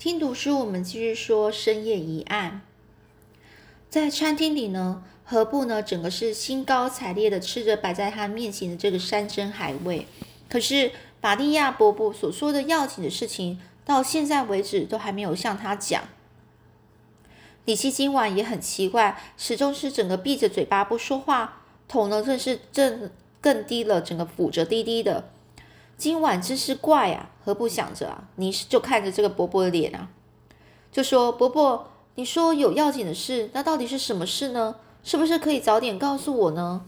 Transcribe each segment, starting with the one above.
听读书，我们继续说深夜疑案。在餐厅里呢，何布呢整个是兴高采烈的吃着摆在他面前的这个山珍海味。可是法利亚伯伯所说的要紧的事情，到现在为止都还没有向他讲。李希今晚也很奇怪，始终是整个闭着嘴巴不说话，头呢更是正更低了，整个俯着低低的。今晚真是怪啊！何不想着啊？你就看着这个伯伯的脸啊，就说：“伯伯，你说有要紧的事，那到底是什么事呢？是不是可以早点告诉我呢？”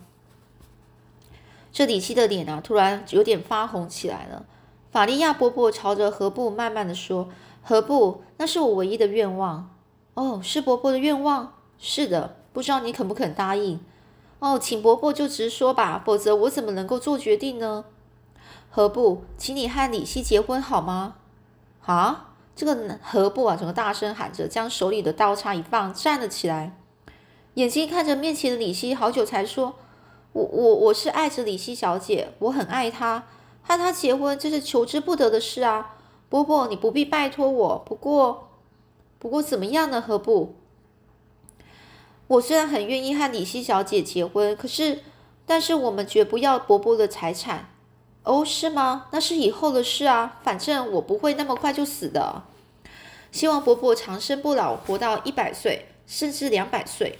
这李七的脸啊，突然有点发红起来了。法利亚伯伯朝着何布慢慢的说：“何布，那是我唯一的愿望。哦，是伯伯的愿望？是的，不知道你肯不肯答应？哦，请伯伯就直说吧，否则我怎么能够做决定呢？”何不，请你和李希结婚好吗？啊！这个何不啊，整个大声喊着，将手里的刀叉一放，站了起来，眼睛看着面前的李希，好久才说：“我我我是爱着李希小姐，我很爱她，和她结婚这是求之不得的事啊！伯伯，你不必拜托我。不过，不过怎么样呢？何不？我虽然很愿意和李希小姐结婚，可是，但是我们绝不要伯伯的财产。”哦，是吗？那是以后的事啊。反正我不会那么快就死的。希望伯伯长生不老，活到一百岁，甚至两百岁。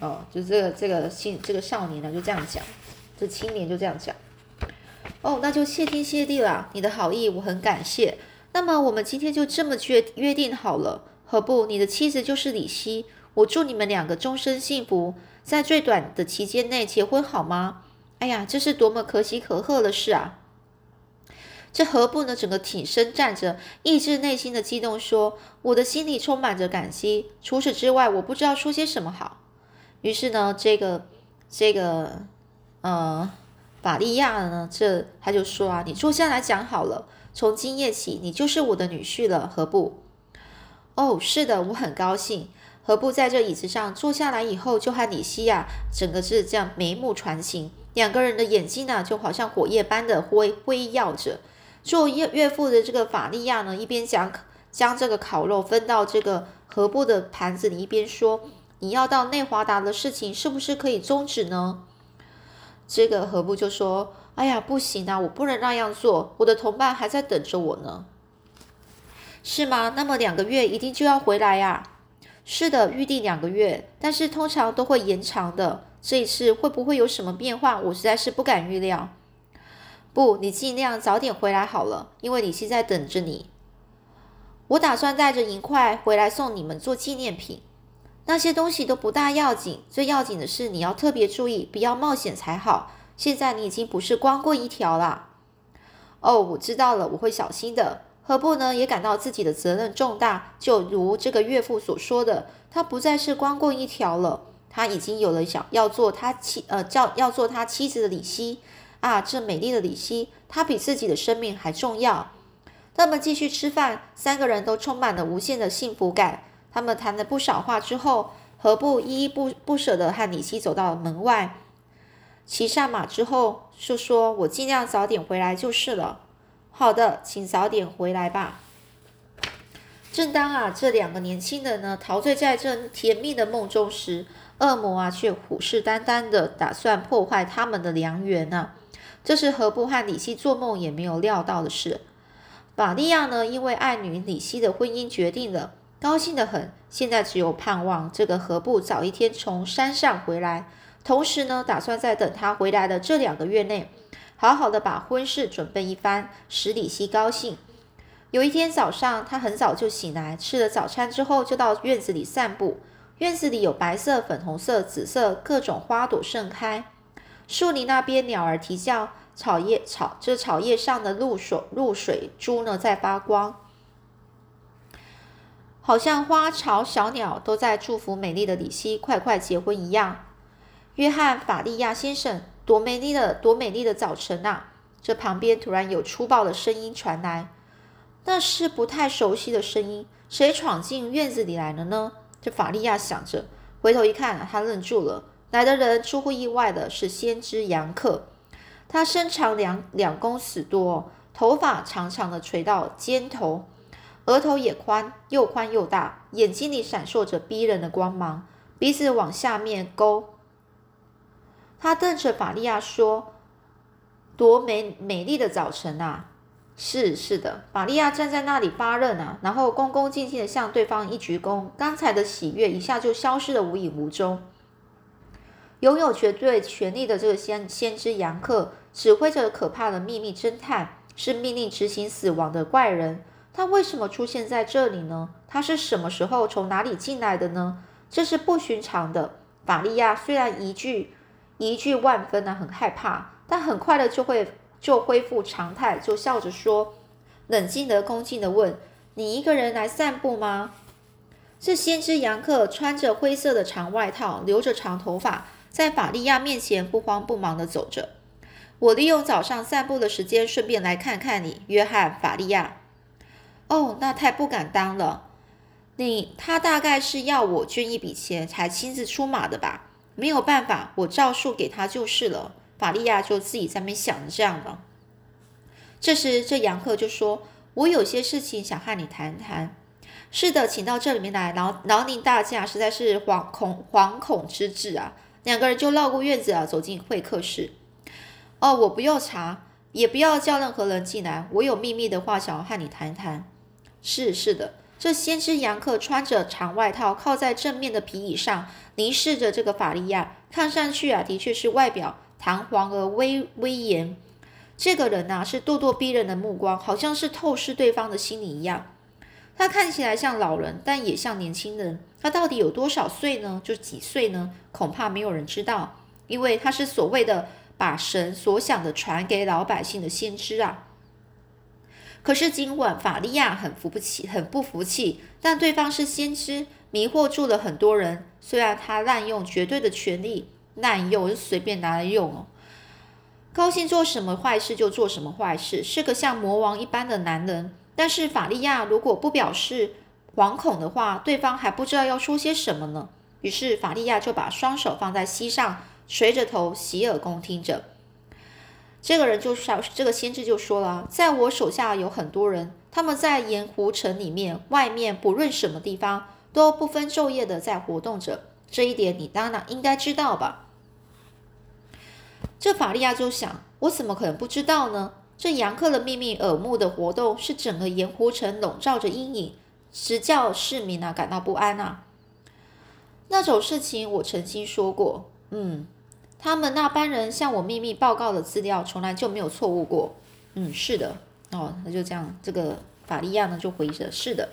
哦，就这个这个青这个少年呢，就这样讲。这青年就这样讲。哦，那就谢天谢地了。你的好意我很感谢。那么我们今天就这么约约定好了。何不？你的妻子就是李希。我祝你们两个终身幸福，在最短的期间内结婚，好吗？哎呀，这是多么可喜可贺的事啊！这何不呢？整个挺身站着，抑制内心的激动，说：“我的心里充满着感激。除此之外，我不知道说些什么好。”于是呢，这个这个呃，法利亚呢，这他就说啊：“你坐下来讲好了。从今夜起，你就是我的女婿了。”何不？哦，是的，我很高兴。何不在这椅子上坐下来以后，就和李西亚整个是这样眉目传情。两个人的眼睛呢，就好像火焰般的辉辉耀着。做岳岳父的这个法利亚呢，一边将将这个烤肉分到这个何布的盘子里，一边说：“你要到内华达的事情，是不是可以终止呢？”这个何布就说：“哎呀，不行啊，我不能那样做，我的同伴还在等着我呢。”是吗？那么两个月一定就要回来呀？是的，预定两个月，但是通常都会延长的。这一次会不会有什么变化？我实在是不敢预料。不，你尽量早点回来好了，因为李希在等着你。我打算带着银块回来送你们做纪念品。那些东西都不大要紧，最要紧的是你要特别注意，不要冒险才好。现在你已经不是光棍一条了。哦，我知道了，我会小心的。何不呢？也感到自己的责任重大，就如这个岳父所说的，他不再是光棍一条了。他已经有了想要做他妻呃叫要做他妻子的李希啊，这美丽的李希，她比自己的生命还重要。他们继续吃饭，三个人都充满了无限的幸福感。他们谈了不少话之后，何不依依不不舍的和李希走到门外，骑上马之后就说：“我尽量早点回来就是了。”好的，请早点回来吧。正当啊这两个年轻人呢陶醉在这甜蜜的梦中时，恶魔啊，却虎视眈眈的打算破坏他们的良缘呢。这是何不和李希做梦也没有料到的事。法利亚呢，因为爱女李希的婚姻决定了，高兴的很。现在只有盼望这个何不早一天从山上回来，同时呢，打算在等他回来的这两个月内，好好的把婚事准备一番，使李希高兴。有一天早上，他很早就醒来，吃了早餐之后，就到院子里散步。院子里有白色、粉红色、紫色各种花朵盛开，树林那边鸟儿啼叫，草叶草这草叶上的露水露水珠呢在发光，好像花草小鸟都在祝福美丽的李希快快结婚一样。约翰·法利亚先生，多美丽的多美丽的早晨啊！这旁边突然有粗暴的声音传来，那是不太熟悉的声音，谁闯进院子里来了呢？这法利亚想着，回头一看，他愣住了。来的人出乎意外的是先知杨克，他身长两两公尺多，头发长长的垂到肩头，额头也宽，又宽又大，眼睛里闪烁着逼人的光芒，鼻子往下面勾。他瞪着法利亚说：“多美美丽的早晨啊！”是是的，法利亚站在那里发愣啊，然后恭恭敬敬的向对方一鞠躬，刚才的喜悦一下就消失的无影无踪。拥有绝对权力的这个先先知杨克，指挥着可怕的秘密侦探，是命令执行死亡的怪人。他为什么出现在这里呢？他是什么时候从哪里进来的呢？这是不寻常的。法利亚虽然一句一句万分呢，很害怕，但很快的就会。就恢复常态，就笑着说，冷静的、恭敬的问：“你一个人来散步吗？”这先知杨克穿着灰色的长外套，留着长头发，在法利亚面前不慌不忙的走着。我利用早上散步的时间，顺便来看看你，约翰·法利亚。哦，那太不敢当了。你他大概是要我捐一笔钱才亲自出马的吧？没有办法，我照数给他就是了。法利亚就自己在那边想着这样的。这时，这杨克就说：“我有些事情想和你谈谈。”是的，请到这里面来。劳劳宁大驾实在是惶恐惶恐之至啊！两个人就绕过院子啊，走进会客室。哦，我不要茶，也不要叫任何人进来。我有秘密的话想要和你谈谈。是是的，这先知杨克穿着长外套，靠在正面的皮椅上，凝视着这个法利亚，看上去啊，的确是外表。堂皇而威威严，这个人呐是咄咄逼人的目光，好像是透视对方的心理一样。他看起来像老人，但也像年轻人。他到底有多少岁呢？就几岁呢？恐怕没有人知道，因为他是所谓的把神所想的传给老百姓的先知啊。可是今晚法利亚很服不起，很不服气。但对方是先知，迷惑住了很多人。虽然他滥用绝对的权力。滥用就随便拿来用哦，高兴做什么坏事就做什么坏事，是个像魔王一般的男人。但是法利亚如果不表示惶恐的话，对方还不知道要说些什么呢。于是法利亚就把双手放在膝上，垂着头洗耳恭听着。这个人就说：“这个先知就说了，在我手下有很多人，他们在盐湖城里面、外面，不论什么地方，都不分昼夜的在活动着。这一点你当然应该知道吧。”这法利亚就想：我怎么可能不知道呢？这杨克的秘密耳目的活动，是整个盐湖城笼罩着阴影，直叫市民啊感到不安啊。那种事情我曾经说过，嗯，他们那班人向我秘密报告的资料，从来就没有错误过。嗯，是的，哦，那就这样。这个法利亚呢，就回着：是的，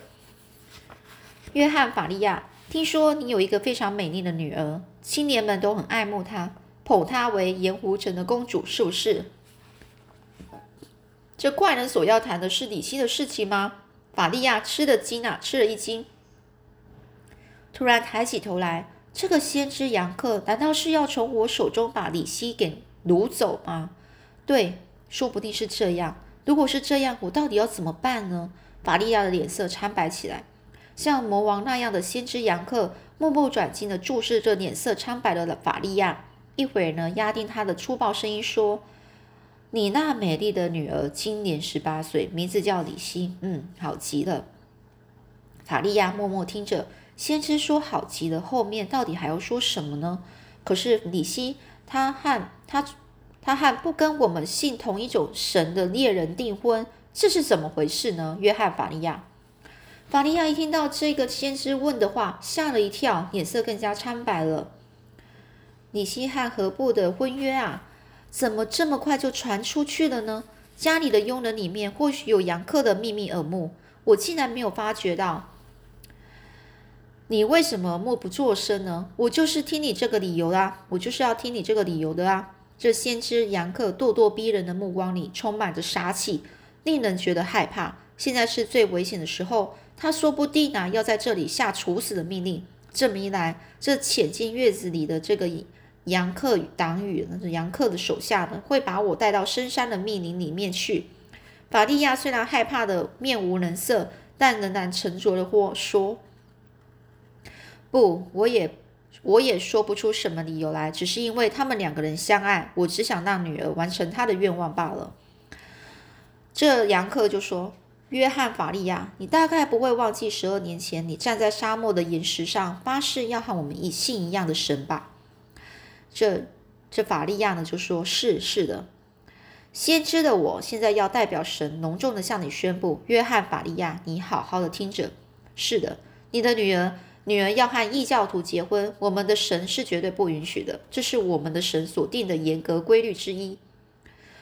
约翰·法利亚，听说你有一个非常美丽的女儿，青年们都很爱慕她。捧她为盐湖城的公主，是不是？这怪人所要谈的是李希的事情吗？法利亚吃的惊啊，吃了一惊，突然抬起头来。这个先知杨克，难道是要从我手中把李希给掳走吗？对，说不定是这样。如果是这样，我到底要怎么办呢？法利亚的脸色苍白起来，像魔王那样的先知杨克，目不转睛的注视着脸色苍白的法利亚。一会儿呢，压定他的粗暴声音说：“你那美丽的女儿今年十八岁，名字叫李希。嗯，好极了。”法利亚默默听着，先知说“好极了”，后面到底还要说什么呢？可是李希，他和他，他和不跟我们信同一种神的猎人订婚，这是怎么回事呢？约翰·法利亚，法利亚一听到这个先知问的话，吓了一跳，脸色更加苍白了。李希和何布的婚约啊，怎么这么快就传出去了呢？家里的佣人里面或许有杨克的秘密耳目，我竟然没有发觉到。你为什么默不作声呢？我就是听你这个理由啦，我就是要听你这个理由的啊！这先知杨克咄咄逼人的目光里充满着杀气，令人觉得害怕。现在是最危险的时候，他说不定啊要在这里下处死的命令。这么一来，这潜进院子里的这个。杨克与党羽，那杨克的手下呢，会把我带到深山的密林里面去。法利亚虽然害怕的面无人色，但仍然沉着的或说：“不，我也我也说不出什么理由来，只是因为他们两个人相爱，我只想让女儿完成她的愿望罢了。”这杨克就说：“约翰·法利亚，你大概不会忘记十二年前你站在沙漠的岩石上发誓要和我们一信一样的神吧？这这法利亚呢就说：“是是的，先知的我现在要代表神隆重的向你宣布，约翰·法利亚，你好好的听着。是的，你的女儿女儿要和异教徒结婚，我们的神是绝对不允许的，这是我们的神所定的严格规律之一。”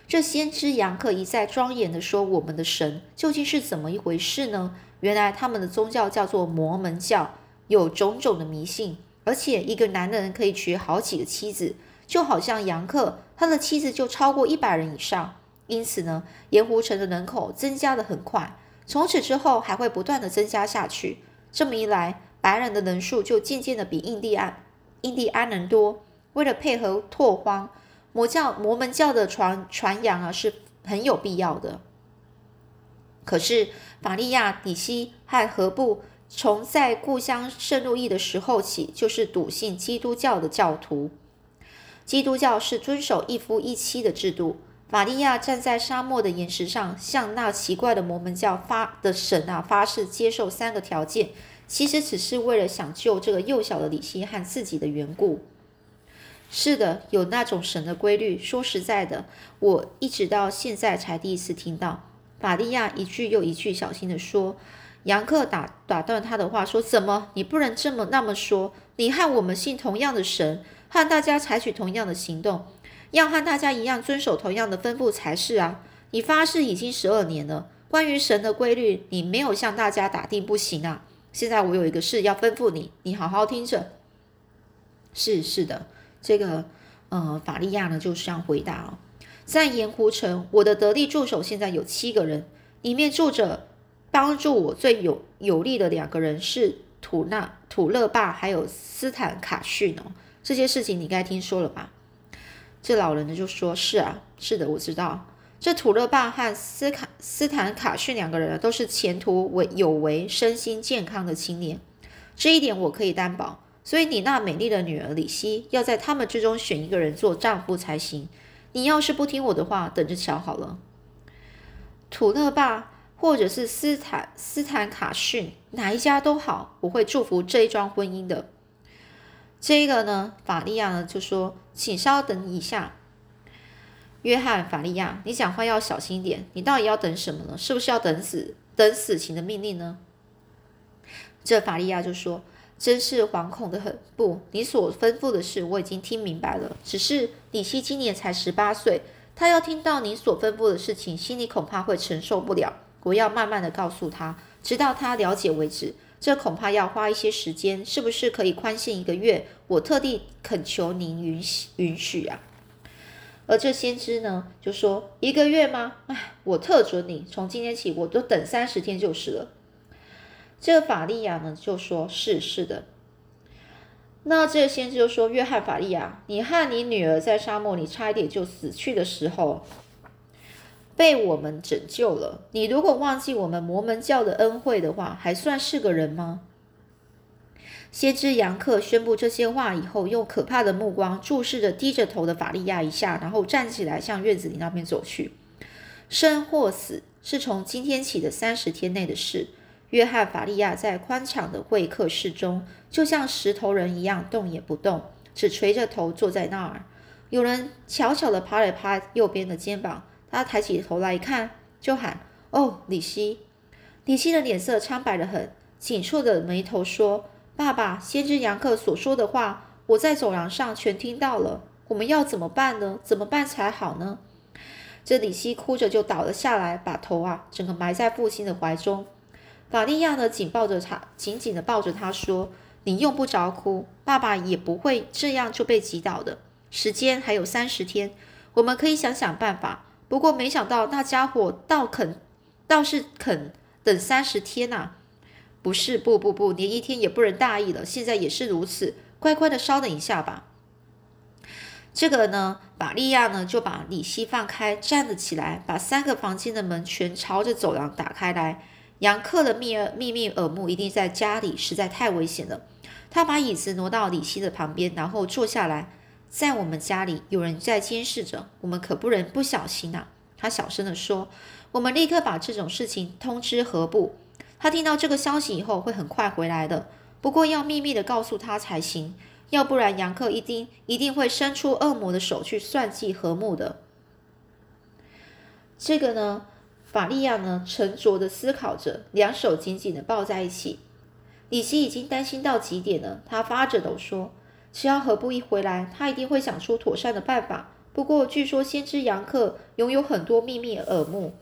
这先知杨克一再庄严的说：“我们的神究竟是怎么一回事呢？原来他们的宗教叫做摩门教，有种种的迷信，而且一个男人可以娶好几个妻子，就好像杨克，他的妻子就超过一百人以上。因此呢，盐湖城的人口增加的很快，从此之后还会不断的增加下去。这么一来，白人的人数就渐渐的比印第安印第安人多。为了配合拓荒。”魔教摩门教的传传扬啊是很有必要的。可是法利亚底西和何布从在故乡圣路易的时候起，就是笃信基督教的教徒。基督教是遵守一夫一妻的制度。玛利亚站在沙漠的岩石上，向那奇怪的摩门教发的神啊发誓，接受三个条件，其实只是为了想救这个幼小的李希和自己的缘故。是的，有那种神的规律。说实在的，我一直到现在才第一次听到。法利亚一句又一句小心地说。杨克打打断他的话说：“怎么？你不能这么那么说？你和我们信同样的神，和大家采取同样的行动，要和大家一样遵守同样的吩咐才是啊！你发誓已经十二年了，关于神的规律，你没有向大家打定不行啊！现在我有一个事要吩咐你，你好好听着。是是的。”这个，呃，法利亚呢，就是这样回答哦，在盐湖城，我的得力助手现在有七个人，里面住着帮助我最有有力的两个人是土纳土勒霸还有斯坦卡逊哦。这些事情你该听说了吧？这老人呢就说：“是啊，是的，我知道。这土勒霸和斯卡斯坦卡逊两个人都是前途为有为、身心健康的青年，这一点我可以担保。”所以你那美丽的女儿李希要在他们之中选一个人做丈夫才行。你要是不听我的话，等着瞧好了。土勒霸或者是斯坦斯坦卡逊哪一家都好，我会祝福这一桩婚姻的。这个呢，法利亚呢就说：“请稍等一下，约翰法利亚，你讲话要小心一点。你到底要等什么呢？是不是要等死等死刑的命令呢？”这法利亚就说。真是惶恐的很。不，你所吩咐的事我已经听明白了。只是李希今年才十八岁，他要听到你所吩咐的事情，心里恐怕会承受不了。我要慢慢的告诉他，直到他了解为止。这恐怕要花一些时间。是不是可以宽限一个月？我特地恳求您允许允许啊。而这先知呢，就说一个月吗？哎，我特准你，从今天起，我都等三十天就是了。这个法利亚呢就说：“是是的。”那这先知就说：“约翰法利亚，你和你女儿在沙漠里差一点就死去的时候，被我们拯救了。你如果忘记我们摩门教的恩惠的话，还算是个人吗？”先知杨克宣布这些话以后，用可怕的目光注视着低着头的法利亚一下，然后站起来向院子里那边走去。生或死是从今天起的三十天内的事。约翰·法利亚在宽敞的会客室中，就像石头人一样动也不动，只垂着头坐在那儿。有人悄悄地拍了拍右边的肩膀，他抬起头来一看，就喊：“哦，李希！”李希的脸色苍白得很，紧蹙着眉头说：“爸爸，先知杨克所说的话，我在走廊上全听到了。我们要怎么办呢？怎么办才好呢？”这李希哭着就倒了下来，把头啊整个埋在父亲的怀中。法利亚呢，紧抱着他，紧紧的抱着他说：“你用不着哭，爸爸也不会这样就被击倒的。时间还有三十天，我们可以想想办法。不过没想到那家伙倒肯，倒是肯等三十天呐！不是，不不不，连一天也不能大意了。现在也是如此，乖乖的稍等一下吧。”这个呢，玛利亚呢就把李希放开，站了起来，把三个房间的门全朝着走廊打开来。杨克的密耳秘密耳目一定在家里，实在太危险了。他把椅子挪到李希的旁边，然后坐下来。在我们家里，有人在监视着，我们可不能不小心呐。他小声地说：“我们立刻把这种事情通知何部。他听到这个消息以后会很快回来的，不过要秘密的告诉他才行，要不然杨克一定一定会伸出恶魔的手去算计和睦的。这个呢，法利亚呢沉着的思考着，两手紧紧的抱在一起。李希已经担心到极点了，他发着抖说：“只要何部一回来，他一定会想出妥善的办法。不过据说先知杨克拥有很多秘密耳目，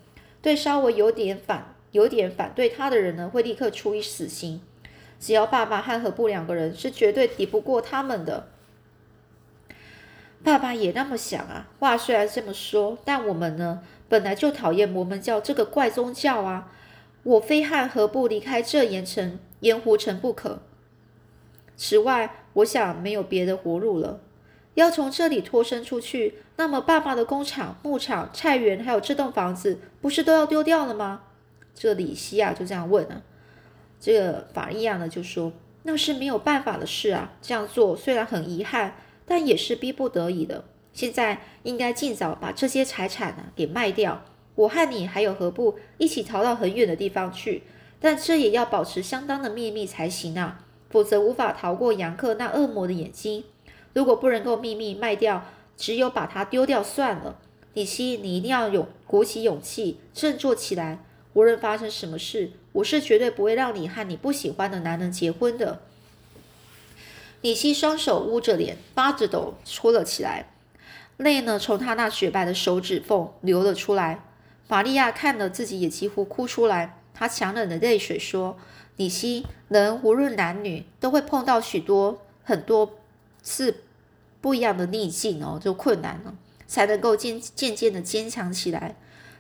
对稍微有点反有点反对他的人呢，会立刻处以死刑。只要爸爸和何部两个人是绝对抵不过他们的。”爸爸也那么想啊。话虽然这么说，但我们呢？本来就讨厌摩门教这个怪宗教啊！我非和何不离开这盐城盐湖城不可？此外，我想没有别的活路了。要从这里脱身出去，那么爸爸的工厂、牧场、菜园，还有这栋房子，不是都要丢掉了吗？这里西亚，就这样问啊。这个法利亚呢，就说那是没有办法的事啊。这样做虽然很遗憾，但也是逼不得已的。现在应该尽早把这些财产呢给卖掉。我和你还有何不一起逃到很远的地方去，但这也要保持相当的秘密才行啊，否则无法逃过杨克那恶魔的眼睛。如果不能够秘密卖掉，只有把它丢掉算了。李希，你一定要勇鼓起勇气，振作起来。无论发生什么事，我是绝对不会让你和你不喜欢的男人结婚的。李希双手捂着脸，发着抖，戳了起来。泪呢，从他那雪白的手指缝流了出来。玛利亚看了自己也几乎哭出来。她强忍着泪水说：“李希，人无论男女，都会碰到许多很多次不一样的逆境哦，就困难了，才能够渐渐渐的坚强起来。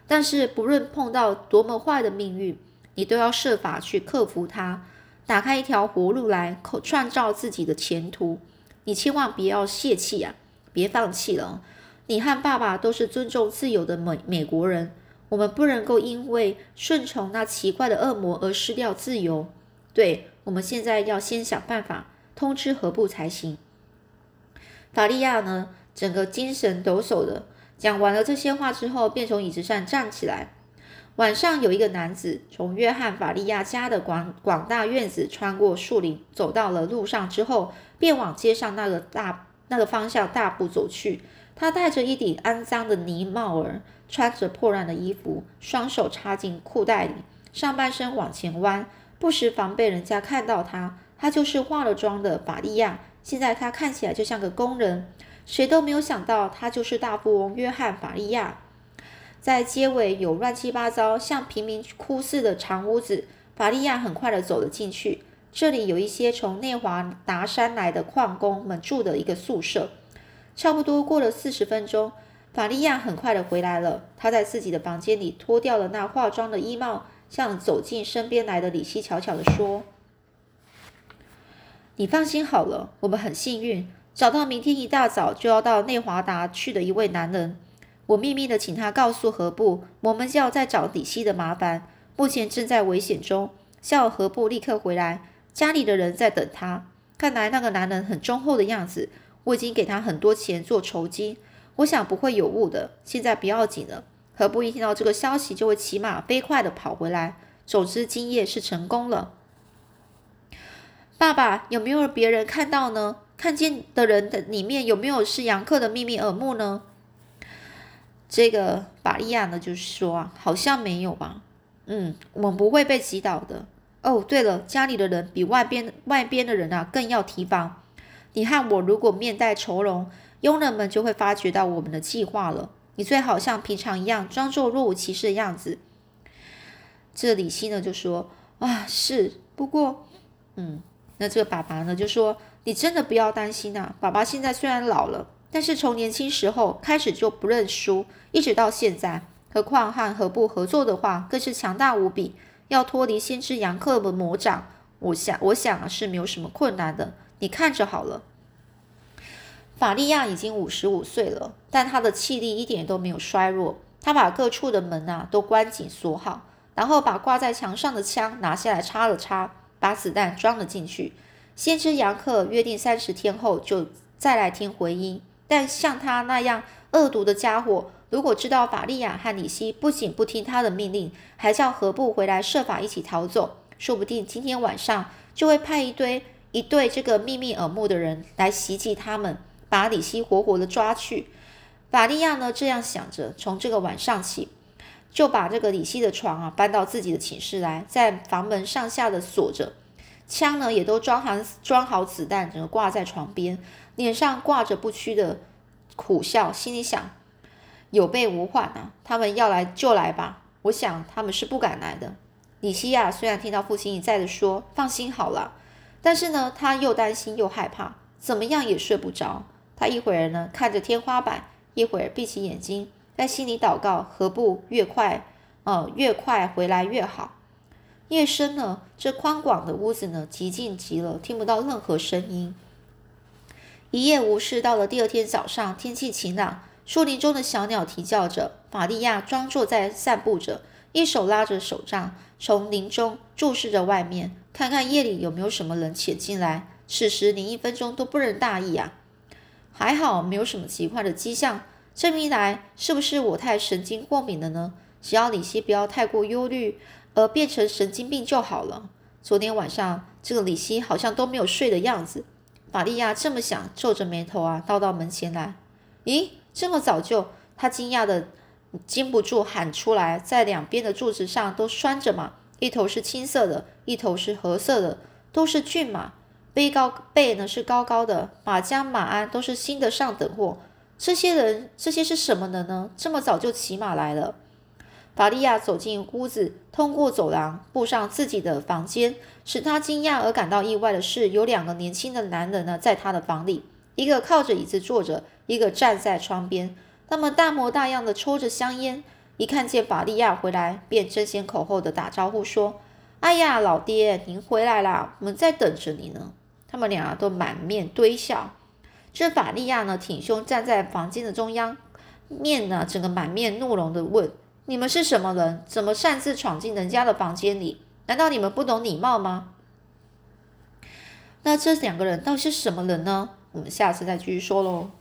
但是不论碰到多么坏的命运，你都要设法去克服它，打开一条活路来，创造自己的前途。你千万不要泄气啊，别放弃了。”你和爸爸都是尊重自由的美美国人，我们不能够因为顺从那奇怪的恶魔而失掉自由。对，我们现在要先想办法通知何部才行。法利亚呢，整个精神抖擞的讲完了这些话之后，便从椅子上站起来。晚上有一个男子从约翰·法利亚家的广广大院子穿过树林，走到了路上之后，便往街上那个大那个方向大步走去。他戴着一顶肮脏的呢帽儿，穿着破烂的衣服，双手插进裤袋里，上半身往前弯，不时防备人家看到他。他就是化了妆的法利亚。现在他看起来就像个工人，谁都没有想到他就是大富翁约翰·法利亚。在街尾有乱七八糟像贫民窟似的长屋子，法利亚很快的走了进去。这里有一些从内华达山来的矿工们住的一个宿舍。差不多过了四十分钟，法利亚很快的回来了。他在自己的房间里脱掉了那化妆的衣帽，向走进身边来的李希悄悄的说：“你放心好了，我们很幸运找到明天一大早就要到内华达去的一位男人。我秘密的请他告诉何部，我们就要在找李希的麻烦，目前正在危险中，叫何部立刻回来。家里的人在等他。看来那个男人很忠厚的样子。”我已经给他很多钱做酬金，我想不会有误的。现在不要紧了，何不一听到这个消息就会骑马飞快的跑回来？总之，今夜是成功了。爸爸，有没有别人看到呢？看见的人的里面有没有是杨克的秘密耳目呢？这个法利亚呢，就是说啊，好像没有吧。嗯，我们不会被击倒的。哦，对了，家里的人比外边外边的人啊更要提防。你和我如果面带愁容，佣人们就会发觉到我们的计划了。你最好像平常一样，装作若无其事的样子。这李希呢就说：“啊，是，不过，嗯，那这个爸爸呢就说：你真的不要担心啊。爸爸现在虽然老了，但是从年轻时候开始就不认输，一直到现在。何况和何部合作的话，更是强大无比。要脱离先知杨克的魔掌，我想，我想是没有什么困难的。”你看着好了。法利亚已经五十五岁了，但他的气力一点都没有衰弱。他把各处的门啊都关紧锁好，然后把挂在墙上的枪拿下来插了插，把子弹装了进去。先知杨克约定三十天后就再来听回音，但像他那样恶毒的家伙，如果知道法利亚和李希不仅不听他的命令，还叫何布回来设法一起逃走，说不定今天晚上就会派一堆一对这个秘密耳目的人来袭击他们，把李希活活的抓去。法利亚呢这样想着，从这个晚上起，就把这个李希的床啊搬到自己的寝室来，在房门上下的锁着，枪呢也都装好装好子弹，整个挂在床边，脸上挂着不屈的苦笑，心里想：有备无患啊，他们要来就来吧。我想他们是不敢来的。李希亚虽然听到父亲一再的说放心好了，但是呢，他又担心又害怕，怎么样也睡不着。他一会儿呢看着天花板。一会儿闭起眼睛，在心里祷告：何不越快，呃，越快回来越好。夜深了，这宽广的屋子呢，寂静极了，听不到任何声音。一夜无事，到了第二天早上，天气晴朗，树林中的小鸟啼叫着。玛利亚装作在散步着，一手拉着手杖，从林中注视着外面，看看夜里有没有什么人潜进来。此时连一分钟都不能大意啊！还好没有什么奇怪的迹象，这么一来，是不是我太神经过敏了呢？只要李希不要太过忧虑，而变成神经病就好了。昨天晚上这个李希好像都没有睡的样子。玛利亚这么想，皱着眉头啊，倒到门前来。咦，这么早就？他惊讶的禁不住喊出来。在两边的柱子上都拴着马，一头是青色的，一头是褐色的，都是骏马。背高背呢是高高的，马缰马鞍都是新的上等货。这些人这些是什么人呢？这么早就骑马来了。法利亚走进屋子，通过走廊，步上自己的房间。使他惊讶而感到意外的是，有两个年轻的男人呢，在他的房里，一个靠着椅子坐着，一个站在窗边。他们大模大样的抽着香烟，一看见法利亚回来，便争先恐后的打招呼说：“哎呀，老爹，您回来啦，我们在等着你呢。”他们俩都满面堆笑。这法利亚呢，挺胸站在房间的中央，面呢整个满面怒容的问：“你们是什么人？怎么擅自闯进人家的房间里？难道你们不懂礼貌吗？”那这两个人到底是什么人呢？我们下次再继续说喽。